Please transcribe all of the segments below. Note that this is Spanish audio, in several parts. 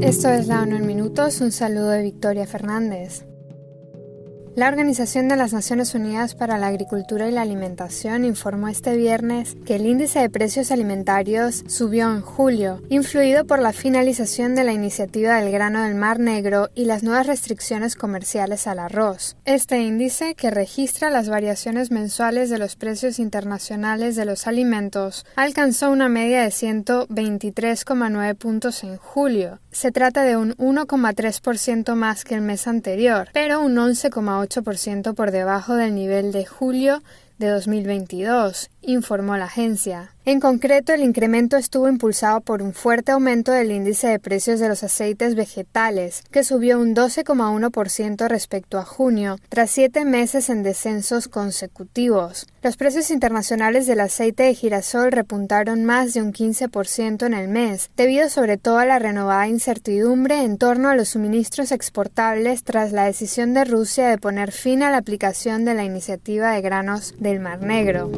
Esto es la ONU en Minutos, un saludo de Victoria Fernández. La Organización de las Naciones Unidas para la Agricultura y la Alimentación informó este viernes que el índice de precios alimentarios subió en julio, influido por la finalización de la iniciativa del grano del Mar Negro y las nuevas restricciones comerciales al arroz. Este índice, que registra las variaciones mensuales de los precios internacionales de los alimentos, alcanzó una media de 123,9 puntos en julio. Se trata de un 1,3% más que el mes anterior, pero un 11,8% por debajo del nivel de julio de 2022, informó la agencia. En concreto, el incremento estuvo impulsado por un fuerte aumento del índice de precios de los aceites vegetales, que subió un 12,1% respecto a junio, tras siete meses en descensos consecutivos. Los precios internacionales del aceite de girasol repuntaron más de un 15% en el mes, debido sobre todo a la renovada incertidumbre en torno a los suministros exportables tras la decisión de Rusia de poner fin a la aplicación de la iniciativa de granos del Mar Negro.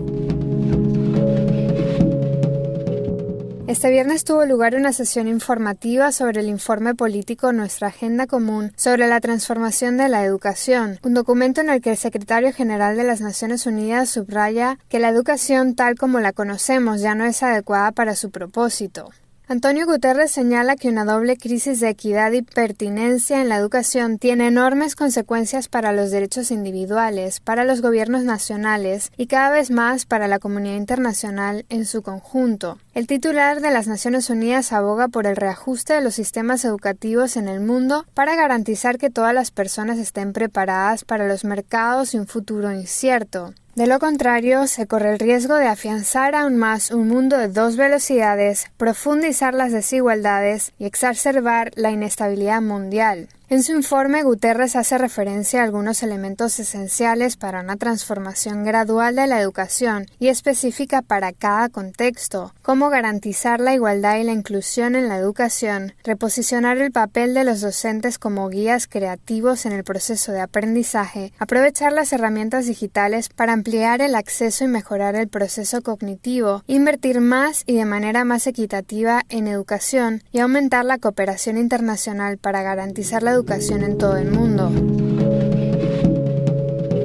Este viernes tuvo lugar una sesión informativa sobre el informe político Nuestra Agenda Común sobre la transformación de la educación, un documento en el que el secretario general de las Naciones Unidas subraya que la educación tal como la conocemos ya no es adecuada para su propósito. Antonio Guterres señala que una doble crisis de equidad y pertinencia en la educación tiene enormes consecuencias para los derechos individuales, para los gobiernos nacionales y cada vez más para la comunidad internacional en su conjunto. El titular de las Naciones Unidas aboga por el reajuste de los sistemas educativos en el mundo para garantizar que todas las personas estén preparadas para los mercados y un futuro incierto. De lo contrario, se corre el riesgo de afianzar aún más un mundo de dos velocidades, profundizar las desigualdades y exacerbar la inestabilidad mundial. En su informe, Guterres hace referencia a algunos elementos esenciales para una transformación gradual de la educación y específica para cada contexto, como garantizar la igualdad y la inclusión en la educación, reposicionar el papel de los docentes como guías creativos en el proceso de aprendizaje, aprovechar las herramientas digitales para ampliar el acceso y mejorar el proceso cognitivo, invertir más y de manera más equitativa en educación y aumentar la cooperación internacional para garantizar la educación en todo el mundo.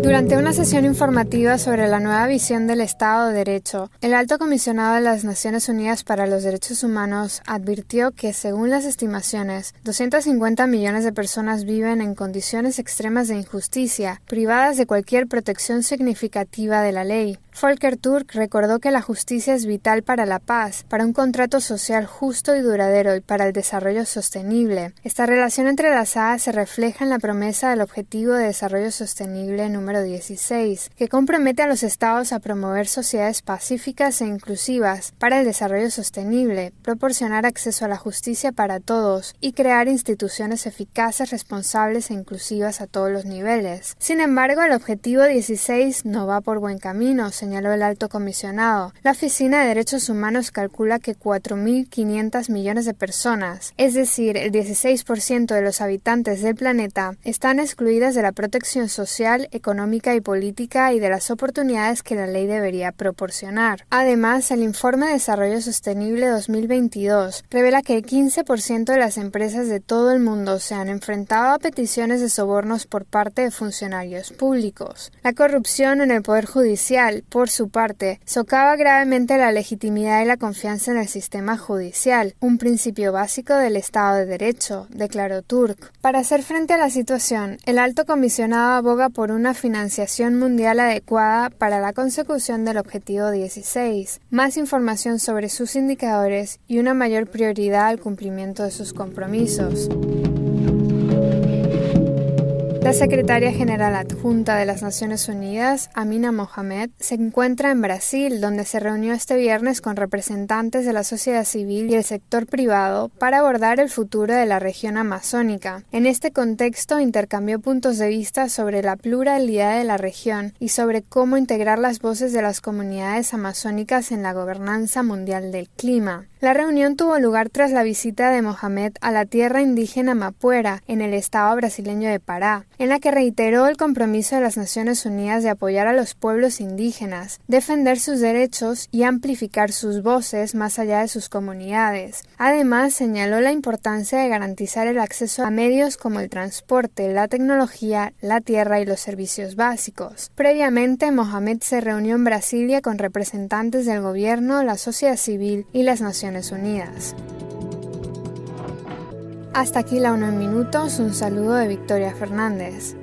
Durante una sesión informativa sobre la nueva visión del Estado de Derecho, el alto comisionado de las Naciones Unidas para los Derechos Humanos advirtió que, según las estimaciones, 250 millones de personas viven en condiciones extremas de injusticia, privadas de cualquier protección significativa de la ley. Volker Turk recordó que la justicia es vital para la paz, para un contrato social justo y duradero y para el desarrollo sostenible. Esta relación entrelazada se refleja en la promesa del Objetivo de Desarrollo Sostenible número 16, que compromete a los estados a promover sociedades pacíficas e inclusivas para el desarrollo sostenible, proporcionar acceso a la justicia para todos y crear instituciones eficaces, responsables e inclusivas a todos los niveles. Sin embargo, el Objetivo 16 no va por buen camino, señaló el alto comisionado. La Oficina de Derechos Humanos calcula que 4.500 millones de personas, es decir, el 16% de los habitantes del planeta, están excluidas de la protección social, económica y política y de las oportunidades que la ley debería proporcionar. Además, el informe de Desarrollo Sostenible 2022 revela que el 15% de las empresas de todo el mundo se han enfrentado a peticiones de sobornos por parte de funcionarios públicos. La corrupción en el Poder Judicial, por su parte, socava gravemente la legitimidad y la confianza en el sistema judicial, un principio básico del Estado de Derecho, declaró Turk. Para hacer frente a la situación, el alto comisionado aboga por una financiación mundial adecuada para la consecución del objetivo 16, más información sobre sus indicadores y una mayor prioridad al cumplimiento de sus compromisos. La secretaria general adjunta de las Naciones Unidas, Amina Mohamed, se encuentra en Brasil, donde se reunió este viernes con representantes de la sociedad civil y el sector privado para abordar el futuro de la región amazónica. En este contexto, intercambió puntos de vista sobre la pluralidad de la región y sobre cómo integrar las voces de las comunidades amazónicas en la gobernanza mundial del clima. La reunión tuvo lugar tras la visita de Mohamed a la tierra indígena Mapuera, en el estado brasileño de Pará, en la que reiteró el compromiso de las Naciones Unidas de apoyar a los pueblos indígenas, defender sus derechos y amplificar sus voces más allá de sus comunidades. Además, señaló la importancia de garantizar el acceso a medios como el transporte, la tecnología, la tierra y los servicios básicos. Previamente, Mohamed se reunió en Brasilia con representantes del gobierno, la sociedad civil y las Naciones Unidas. Hasta aquí la UNO en minutos, un saludo de Victoria Fernández.